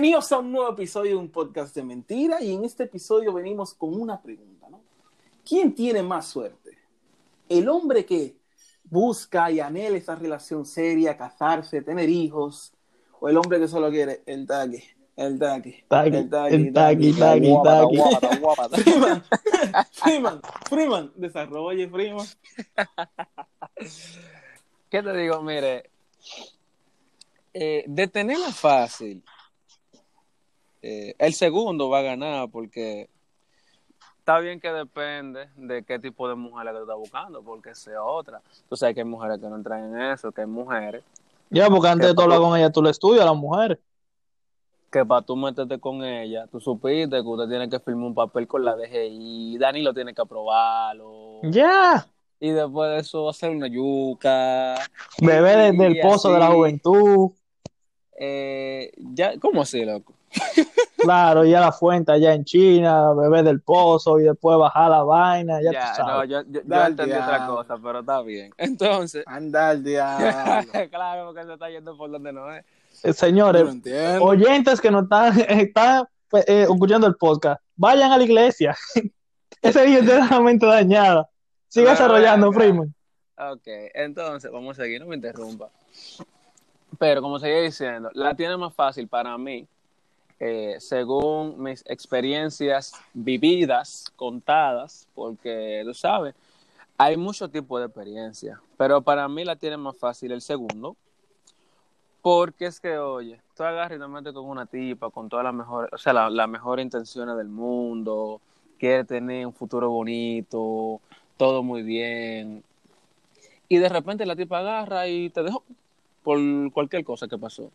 Bienvenidos a un nuevo episodio de un podcast de mentira y en este episodio venimos con una pregunta, ¿no? ¿Quién tiene más suerte? ¿El hombre que busca y anhela esa relación seria, casarse, tener hijos? ¿O el hombre que solo quiere el taque, el taque, Taqui, el taque, el taqui, taqui, guapa, taqui. Freeman, Freeman, Freeman, desarrolle, Freeman. ¿Qué te digo? Mire, eh, de tenerla fácil, eh, el segundo va a ganar porque está bien que depende de qué tipo de mujer que tú estás buscando, porque sea otra. Tú sabes que hay mujeres que no entran en eso, que hay mujeres Ya, porque antes de tú hablar con ella, tú le estudias a las mujeres. que para tú meterte con ella, tú supiste que usted tiene que firmar un papel con la DGI, Dani lo tiene que aprobarlo. Ya, Y después de eso hacer una yuca. bebé desde el pozo de la juventud. Eh, ya, ¿Cómo así, loco? Claro, ya la fuente allá en China, bebé del pozo y después bajar la vaina, ya, Ya, tú no, sabes. yo, yo, yo entendí otra cosa, pero está bien. Entonces, Anda al diablo. claro, porque se está yendo por donde no es. Eh, Señores, no oyentes que no están, están pues, eh, escuchando el podcast, vayan a la iglesia. Ese día está la mente dañada. Sigue desarrollando, venga. Freeman. Ok, entonces, vamos a seguir, no me interrumpa. Pero como seguía diciendo, la tiene más fácil para mí, eh, según mis experiencias vividas, contadas, porque tú sabes, hay muchos tipos de experiencias, pero para mí la tiene más fácil el segundo, porque es que, oye, tú agarras y te metes con una tipa, con todas las mejores, o sea, la- las mejores intenciones del mundo, quiere tener un futuro bonito, todo muy bien, y de repente la tipa agarra y te dejó por cualquier cosa que pasó.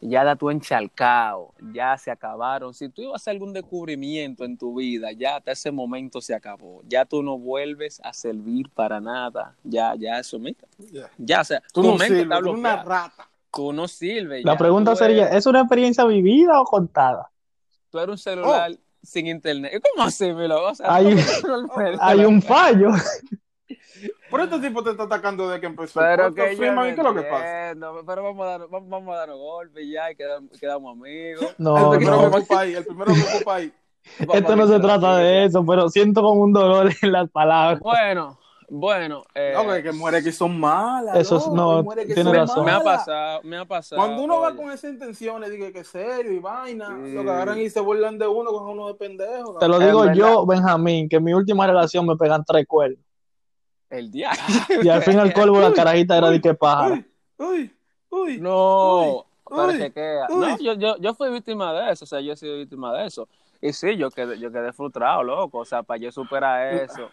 Ya da tu enchalcao, ya se acabaron. Si tú ibas a hacer algún descubrimiento en tu vida, ya hasta ese momento se acabó. Ya tú no vuelves a servir para nada. Ya, ya eso, mira. Ya. Ya, o sea, Tú tu no mente sirves, está tú una rata. Tú no sirves. La ya. pregunta sería, eres- ¿es una experiencia vivida o contada? Tú eres un celular sin internet. ¿Cómo así? O sea, Hay- ¿cómo tú no- Hay un fallo. Por este tipo te está atacando desde que empezó. Pero que ¿y ¿Qué es lo que pasa? Pero vamos a dar, vamos, vamos a dar golpe y ya y quedamos, quedamos amigos. No, el primero no. que ocupa ahí, el primero que ocupa ahí. Esto no se trata de eso, pero siento como un dolor en las palabras. Bueno, bueno. eh, No, que, muere que son malas. Eso es- no, que tiene son razón. me ha pasado, me ha pasado. Cuando uno va con esas intenciones, dice que es serio y vaina, Sí. lo agarran y se burlan de uno, con uno de pendejo. Te lo digo yo, Benjamín, que en mi última relación me pegan tres cuernos. El día. Y al fin al colmo la carajita era de que pájaro. Uy, uy, uy. No, pero que queda. No, yo, yo, yo fui víctima de eso, o sea, yo he sido víctima de eso. Y sí, yo quedé, yo quedé frustrado, loco. O sea, para yo superar eso.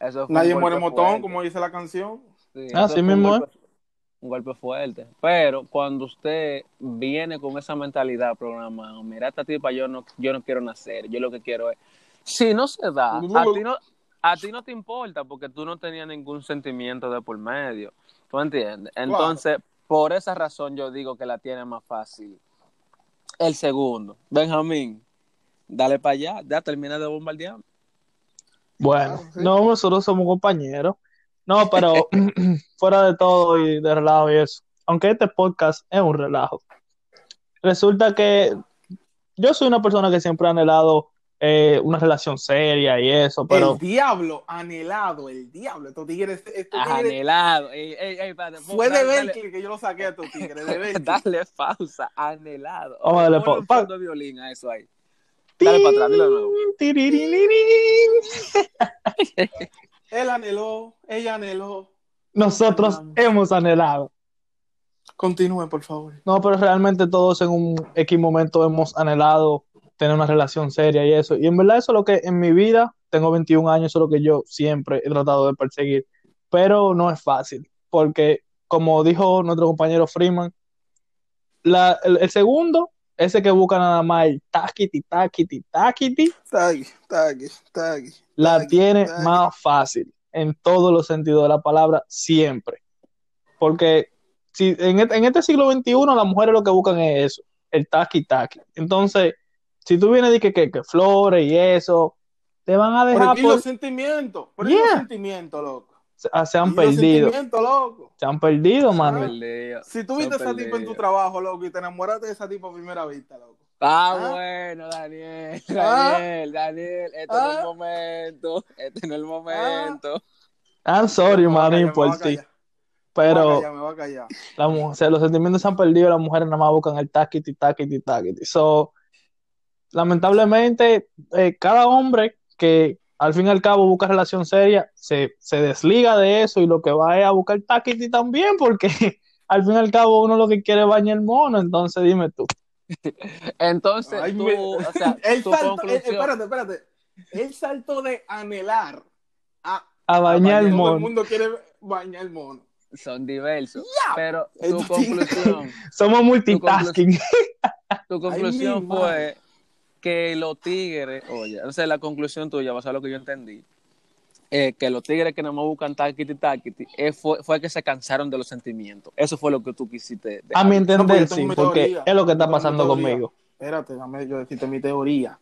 eso fue Nadie muere motón, fuerte. como dice la canción. Sí, Ah, eso sí fue un mismo, golpe- Un golpe fuerte. Pero cuando usted viene con esa mentalidad programada, mira, esta tipa, yo no, yo no quiero nacer, yo lo que quiero es. Si no se da, a ti no, a ti no te importa porque tú no tenías ningún sentimiento de por medio. ¿Tú entiendes? Entonces, por esa razón yo digo que la tiene más fácil. El segundo, Benjamín, dale para allá, ya termina de bombardear. Bueno, sí. no, nosotros somos compañeros. No, pero fuera de todo y de relajo y eso, aunque este podcast es un relajo, resulta que yo soy una persona que siempre ha anhelado eh, una relación seria y eso, pero El diablo anhelado, el diablo. Estos tigres, estos tigres Anhelado. Ey, ey, ey, espérate, fue de dale, dale. Berkeley que yo lo saqué a estos tigres, de Berkeley. Dale pausa, anhelado. Vamos a darle Ponle pa- de violín a eso ahí. Dale para atrás, dilo de nuevo. Tiririrín. Él anheló, ella anheló. Nosotros hemos anhelado. Continúen, por favor. No, pero realmente todos en un X momento hemos anhelado tener una relación seria y eso. Y en verdad eso es lo que en mi vida, tengo 21 años, eso es lo que yo siempre he tratado de perseguir. Pero no es fácil, porque como dijo nuestro compañero Freeman, la- el, el segundo, ese que busca nada más el taquiti, taquiti, taquiti, Tagui, tagui, tagui. la tiene más fácil en todos los sentidos de la palabra, siempre. Porque si en, este- en este siglo XXI las mujeres lo que buscan es eso, el taqui taqui. Entonces, si tú vienes y que, que, que flores y eso, te van a Por dejar aquí por- los sentimientos, por Yeah. los sentimientos, loco. se, ah, se han Y los perdido, sentimientos, loco. se han perdido, mano. Si tú viste a esa tipa en tu trabajo, loco, y te enamoraste de esa tipa a primera vista, loco. Ah, Ah. bueno, Daniel, Ah. Daniel, Daniel, este no es Ah. el momento, este no es el momento. I'm sorry, me por ti. callar, Me voy a Pero callar, me voy a callar. la mu- o sea, los sentimientos se han perdido, las mujeres nada más buscan el taquiti, taquiti, taquiti. So, lamentablemente, eh, cada hombre que al fin y al cabo busca relación seria, se, se desliga de eso y lo que va es a buscar taquiti también, porque al fin y al cabo uno lo que quiere es bañar el mono, entonces dime tú. Entonces, Ay, tú, me- o sea, El tu salto, eh, espérate, espérate. El salto de anhelar a, A a bañar el Todo el mono. mundo quiere bañar el mono. son diversos. Pero tu conclusión, Somos multitasking. tu conclusión fue madre. Que los tigres, oye, sea, la conclusión tuya, basada en lo que yo entendí, eh, que los tigres que nada más buscan taquiti, taquiti, eh, fue, fue que se cansaron de los sentimientos. Eso fue lo que tú quisiste. dejar. A mi No, entender, sí, porque teoría. es lo que está pasando conmigo. Espérate, dame yo decirte mi teoría.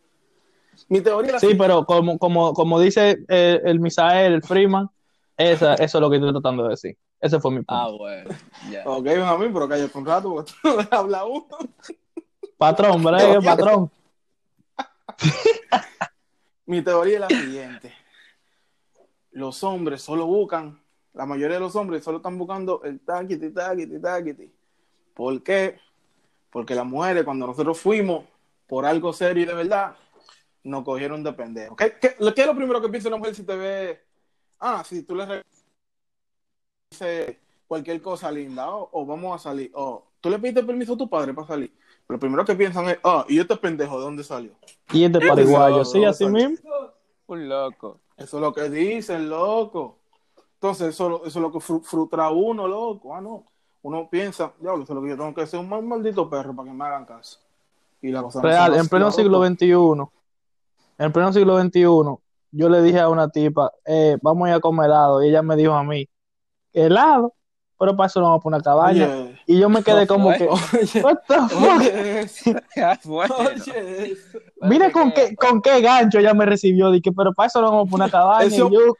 Mi teoría Sí, pero como, como, como dice eh, el Misael, el Freeman, esa, eso es lo que estoy tratando de decir. Ese fue mi punto. Ah, bueno, ya. Ok, mí, pero cállate un rato porque tú no dejas hablar uno. Patrón, bregue, patrón. Mi teoría es la siguiente. Los hombres solo buscan, la mayoría de los hombres solo están buscando el taquiti, taquiti, taquiti. ¿Por qué? Porque las mujeres, cuando nosotros fuimos por algo serio y de verdad, nos cogieron de pendejo. ¿Qué, es lo primero que piensa una mujer si te ve? Ah, si tú le dices cualquier cosa linda, o, o vamos a salir, o tú le pediste permiso a tu padre para salir. Lo primero que piensan es, ah, ¿y este pendejo de dónde salió? Y este pariguayo, sí, así mismo. Un loco. Eso es lo que dicen, loco. Entonces, eso, es lo que fru- frustra a uno, loco. Ah, no. Uno piensa, diablo, eso es lo que yo tengo que ser un mal maldito perro para que me hagan caso. Y la cosa Real, en pleno siglo XXI, en pleno siglo XXI, yo le dije a una tipa, eh, vamos a ir a comer helado, y ella me dijo a mí, helado, pero para eso no vamos a poner una cabaña. Oye, Y yo me quedé como que, oye, what the fuck? oye, eso, bueno. oye, eso. Mira con qué, con qué gancho ella me recibió, dije, pero para eso no vamos a poner una cabaña. Eso- Y yo,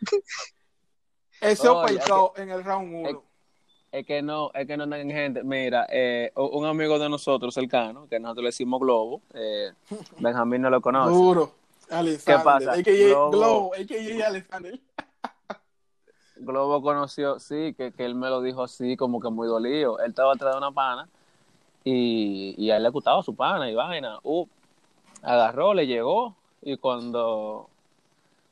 Ese Oye, opaicao en el round 1. Es que no, es que no andan gente. Mira, eh, un amigo de nosotros cercano, que nosotros le decimos Globo, eh, Benjamín no lo conoce. Duro. Alexander. ¿Qué pasa? AKA Globo. Globo, AKA Alexander. Globo conoció, sí, que, que él me lo dijo así, como que muy dolido. Él estaba atrás de una pana y, y a él le gustaba su pana y vaina. Uh, agarró, le llegó y cuando,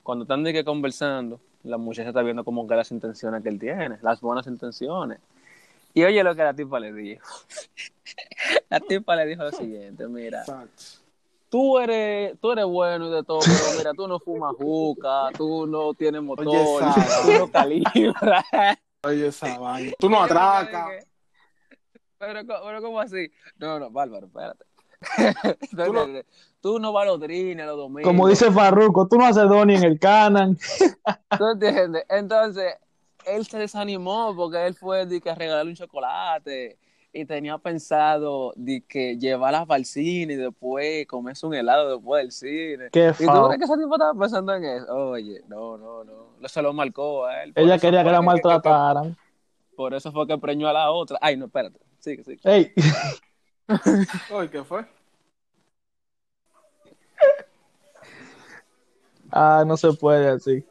cuando están de que conversando, la muchacha está viendo como que las intenciones que él tiene, las buenas intenciones. Y oye lo que la tipa le dijo. la tipa le dijo lo siguiente, mira, Exacto. Tú eres, tú eres bueno y de todo, pero mira, tú no fumas juca, tú no tienes motor, Sara. tú no calibras. Oye, esa vaina. Tú no atracas. Pero, pero ¿cómo así? No, no, Bárbaro, espérate. Tú no- Tú no vas a los drines los domingos. como dice Farruko, tú no haces Donnie en el Canan. ¿Tú entiendes? Entonces, él se desanimó porque él fue de que a regalarle un chocolate y tenía pensado de que llevarla para el cine y después comerse un helado después del cine. Qué ¿Y tú crees que ese tipo estaba pensando en eso? Oye, no, no, no. Se lo marcó a él. Ella eso quería que la maltrataran. Por eso fue que preñó a la otra. Ay, no, espérate. Sigue, sigue. Ey, Oye, ¿qué fue? ah, no se puede así.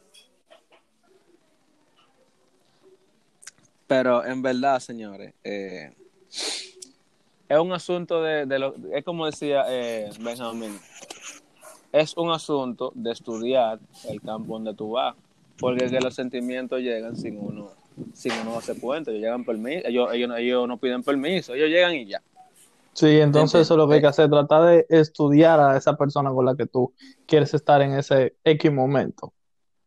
Pero en verdad, señores, eh, es un asunto de, de lo, es como decía eh, Benjamín, es un asunto de estudiar el campo donde tú vas, porque es que los sentimientos llegan sin uno, sin uno darse cuenta, ellos llegan permiso, ellos, ellos, ellos no piden permiso, ellos llegan y ya. Sí, entonces eso es lo que hay que hacer, tratar de estudiar a esa persona con la que tú quieres estar en ese X momento.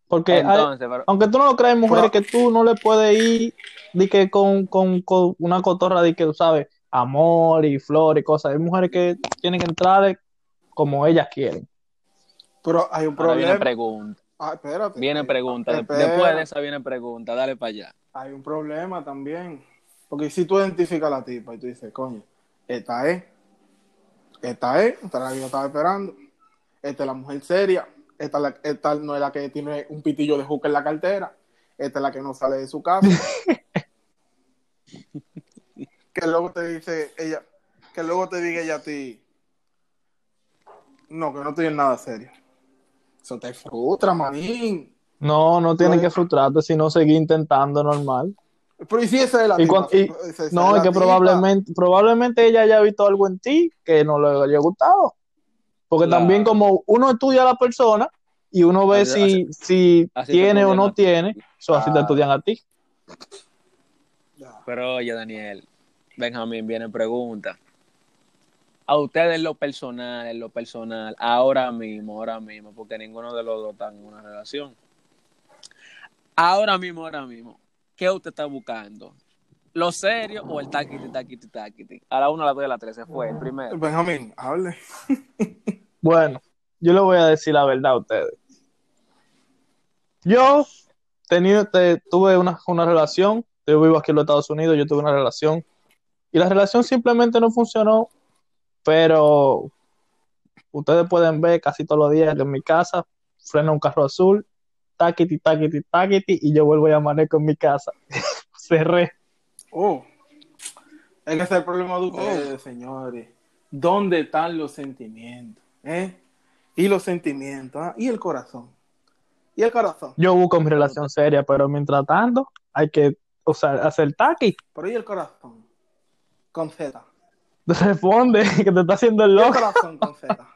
Porque hay- Entonces, pero- aunque tú no lo creas, mujeres Pero- que tú no le puedes ir de que con, con, con una cotorra de que tú sabes, amor y flor y cosas. Hay mujeres que tienen que entrar como ellas quieren. Pero hay un ahora viene problema. pregunta, Ah, espérate. viene pregunta, Espera. después de esa viene pregunta, dale para allá. Hay un problema también. Porque si tú identificas a la tipa y tú dices, coño, esta es, esta es, esta es la que yo estaba esperando, esta es la mujer seria, esta, es la- esta no es la que tiene un pitillo de juca en la cartera, esta es la que no sale de su casa. que luego te dice ella, que luego te diga ella a ti, No, que no estoy en nada serio. Eso te frustra, manín. No, no tienes Pues- que frustrarte, sino seguir intentando normal. Pero ¿y si esa es la Y tipa? cuan- y- Esa- esa No, es que probablemente, probablemente ella haya visto algo en ti que no le haya gustado. Porque Claro. también como uno estudia a la persona y uno ve Así- si, si así tiene o no tiene, so, así te Claro. estudian a ti. Pero oye, Daniel, Benjamín, viene pregunta. A ustedes en lo personal, en lo personal, ahora mismo, ahora mismo, porque ninguno de los dos está en una relación. Ahora mismo, ahora mismo, ¿qué usted está buscando? ¿Lo serio o el taquiti, taquiti, taquiti? A la 1, a la 2 y a la 3 se fue, el primero. Benjamín, hable. Bueno, yo le voy a decir la verdad a ustedes. Yo tenido, te- tuve una, una relación, yo vivo aquí en los Estados Unidos, yo tuve una relación y la relación simplemente no funcionó, pero ustedes pueden ver casi todos los días que en mi casa frena un carro azul, taquiti, taquiti, taquiti, y yo vuelvo a amanezco en mi casa. Cerré. Oh. Ese es el problema de ustedes, señores. ¿Dónde están los sentimientos? ¿Eh? Y los sentimientos, ¿ah? Y el corazón. Y el corazón. Yo busco mi relación seria, pero mientras tanto hay que usar, hacer taqui. Pero ¿y el corazón? Con Z. Responde, que te está haciendo el ¿Y el loco. corazón con Z?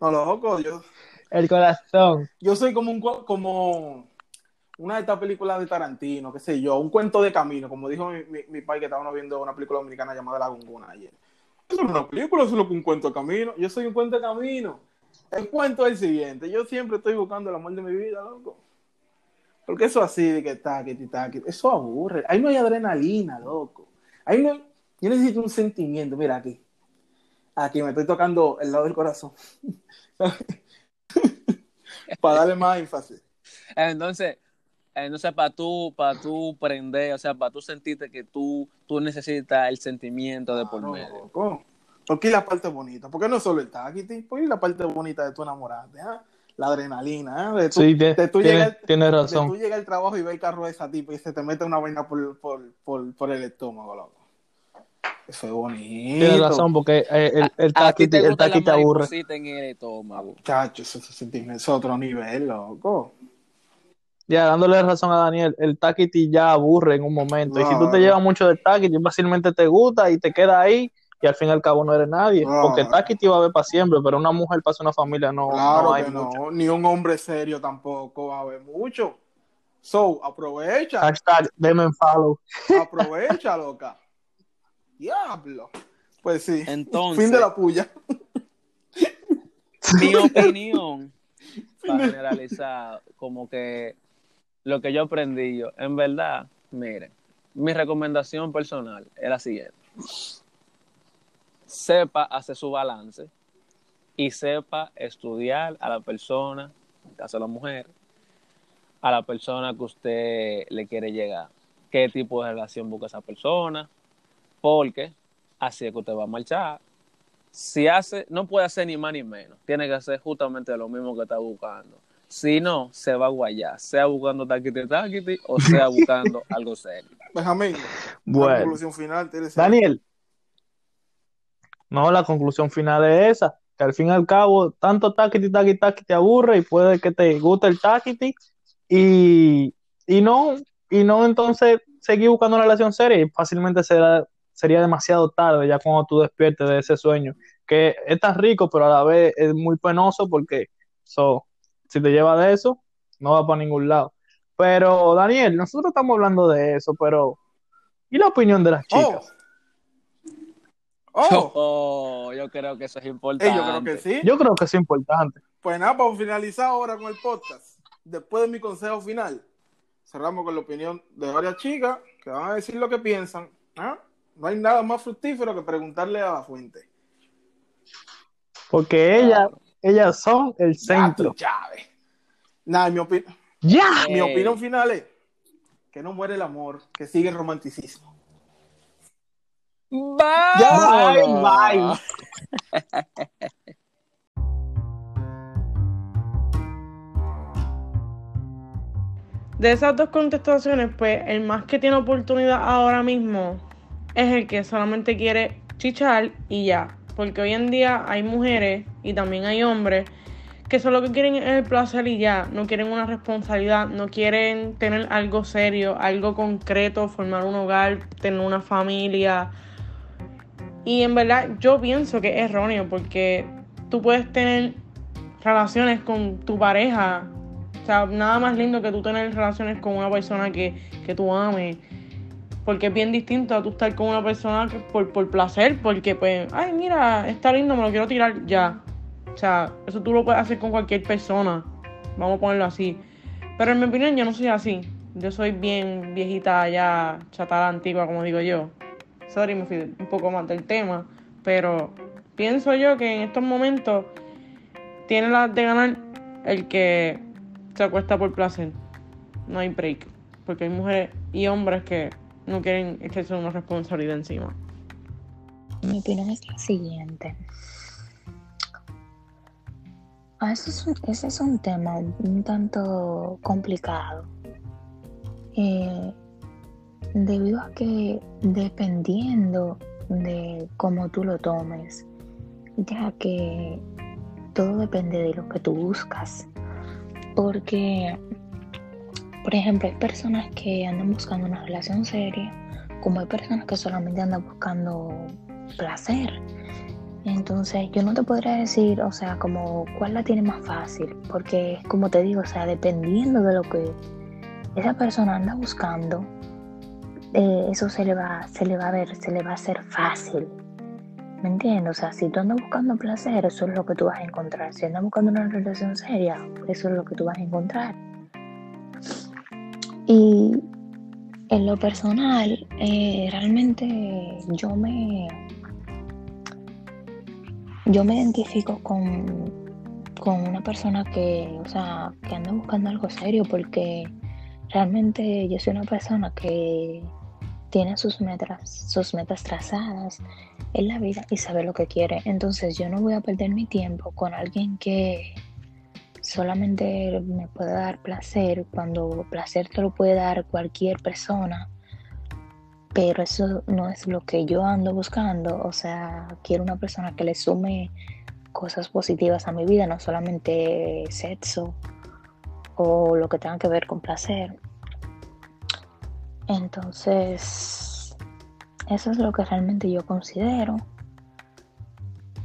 No, loco, yo, El corazón. yo soy como un como una de estas películas de Tarantino, qué sé yo, un cuento de camino, como dijo mi, mi, mi pai que estábamos viendo una película dominicana llamada La Gunguna ayer. Eso no es una película, eso es que un cuento de camino. Yo soy un cuento de camino. El cuento es el siguiente. Yo siempre estoy buscando el amor de mi vida, loco. Porque eso así de que taquiti, taquiti, eso aburre. Ahí no hay adrenalina, loco. Ahí no, yo necesito un sentimiento. Mira aquí. Aquí me estoy tocando el lado del corazón. Para darle más énfasis. Entonces, entonces para tú, para tú prender, o sea, para tú sentirte que tú, tú necesitas el sentimiento de por Claro, medio. loco. Porque la parte bonita. Porque no solo el taquiti, porque es la parte bonita de tu enamorarte, ¿ah? La adrenalina, ¿ah? De Sí, tú tiene- llegar- tienes de razón. tú llegar al trabajo y ver el carro de esa tipa y se te mete una vaina por, por, por, por el estómago, loco. Eso es bonito. Tienes razón, porque eh, el, el el taqui te aburre. en el estómago. Chacho, eso, eso, sentimiento es otro nivel, loco. Ya, dándole razón a Daniel, el taquiti ya aburre en un momento. Y si tú te llevas mucho del taquiti, fácilmente te gusta y te queda ahí. Y al fin y al cabo no eres nadie. Porque taquiti va a haber para siempre, pero una mujer para una familia no, Claro no hay que mucho. no. Ni un hombre serio tampoco va a haber mucho. So, aprovecha. Hashtag, denme follow. Aprovecha, loca. Diablo. Pues sí. Entonces- Fin de la puya. Mi opinión, para generalizar, como que lo que yo aprendí yo, en verdad, miren, mi recomendación personal es la siguiente. Sepa hacer su balance y sepa estudiar a la persona, en caso de la mujer, a la persona que usted le quiere llegar. ¿Qué tipo de relación busca esa persona? Porque así es que usted va a marchar si hace, no puede hacer ni más ni menos. Tiene que hacer justamente lo mismo que está buscando. Si no, se va a guayar, sea buscando taquiti taquiti o sea buscando algo serio. Benjamín, la Bueno, conclusión final. tienes- Daniel. No, la conclusión final es esa. Que al fin y al cabo, tanto taquiti, taquiti, taquiti te aburre y puede que te guste el taquiti y, y no, y no entonces seguir buscando una relación seria y fácilmente será, sería demasiado tarde ya cuando tú despiertes de ese sueño. Que es tan rico, pero a la vez es muy penoso porque so, si te lleva de eso, no va para ningún lado. Pero, Daniel, nosotros estamos hablando de eso, pero ¿y la opinión de las Oh. chicas? Oh, Oh, yo creo que eso es eh, importante. yo creo que sí. Yo creo que es importante. Pues nada, para finalizar ahora con el podcast, después de mi consejo final, cerramos con la opinión de varias chicas que van a decir lo que piensan. ¿ah? No hay nada más fructífero que preguntarle a la fuente. Porque ellas, ellas son el centro. Nada, mi, opi- ¡Ya! mi opinión final es que no muere el amor, que sigue el romanticismo. Bye. Bye, De esas dos contestaciones, pues el más que tiene oportunidad ahora mismo es el que solamente quiere chichar y ya. porque hoy en día hay mujeres y también hay hombres que solo que quieren el placer y ya, no quieren una responsabilidad, no quieren tener algo serio, algo concreto, formar un hogar, tener una familia. Y en verdad yo pienso que es erróneo porque tú puedes tener relaciones con tu pareja. O sea, nada más lindo que tú tener relaciones con una persona que, que tú ames. Porque es bien distinto a tú estar con una persona por, por placer, porque pues, ay, mira, está lindo, me lo quiero tirar ya. O sea, eso tú lo puedes hacer con cualquier persona. Vamos a ponerlo así. Pero en mi opinión yo no soy así. Yo soy bien viejita ya, chatada antigua, como digo yo. Sorry, me fui un poco más del tema. Pero pienso yo que en estos momentos tiene la de ganar el que se acuesta por placer. No hay break. Porque hay mujeres y hombres que no quieren echarse una responsabilidad encima. Mi opinión es la siguiente. Ah, ese, es un, ese es un tema un tanto complicado. Eh, debido a que dependiendo de cómo tú lo tomes, ya que todo depende de lo que tú buscas. Porque, por ejemplo, hay personas que andan buscando una relación seria, como hay personas que solamente andan buscando placer. Entonces, yo no te podría decir, o sea, como cuál la tiene más fácil, porque como te digo, o sea, dependiendo de lo que esa persona anda buscando, eh, eso se le va, se le va a ver, se le va a hacer fácil. ¿Me entiendes? O sea, si tú andas buscando placer, eso es lo que tú vas a encontrar. Si andas buscando una relación seria, eso es lo que tú vas a encontrar. Y en lo personal, eh, realmente yo me yo me identifico con, con una persona que, o sea, que anda buscando algo serio porque realmente yo soy una persona que tiene sus metas, sus metas trazadas en la vida y sabe lo que quiere. Entonces yo no voy a perder mi tiempo con alguien que solamente me puede dar placer cuando placer te lo puede dar cualquier persona pero eso no es lo que yo ando buscando. O sea, quiero una persona que le sume cosas positivas a mi vida, no solamente sexo o lo que tenga que ver con placer. Entonces, eso es lo que realmente yo considero.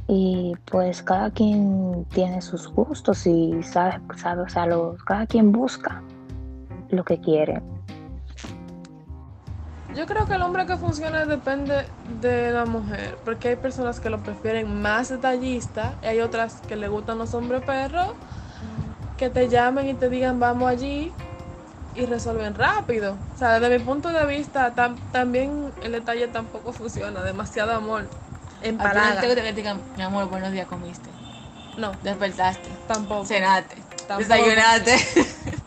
Y pues cada quien tiene sus gustos y sabe, sabe o sea, cada quien busca lo que quiere. Yo creo que el hombre que funciona depende de la mujer, porque hay personas que lo prefieren más detallista y hay otras que le gustan los hombres perros, que te llamen y te digan vamos allí y resuelven rápido. O sea, desde mi punto de vista, también el detalle tampoco funciona, demasiado amor. Empalaga. que te digan, mi amor, buenos días, comiste. No. Despertaste. Tampoco. Cenaste. Tampoco. Desayunaste.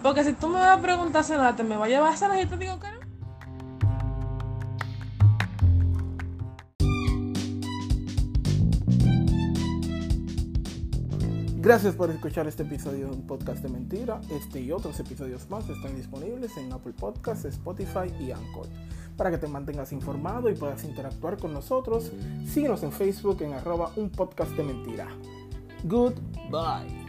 Porque si tú me vas a preguntar cenaste, me voy a llevar a cenar y te digo que no. Gracias por escuchar este episodio de un podcast de mentira. Este y otros episodios más están disponibles en Apple Podcasts, Spotify y Anchor. Para que te mantengas informado y puedas interactuar con nosotros, síguenos en Facebook en arroba un podcast de mentira. Goodbye.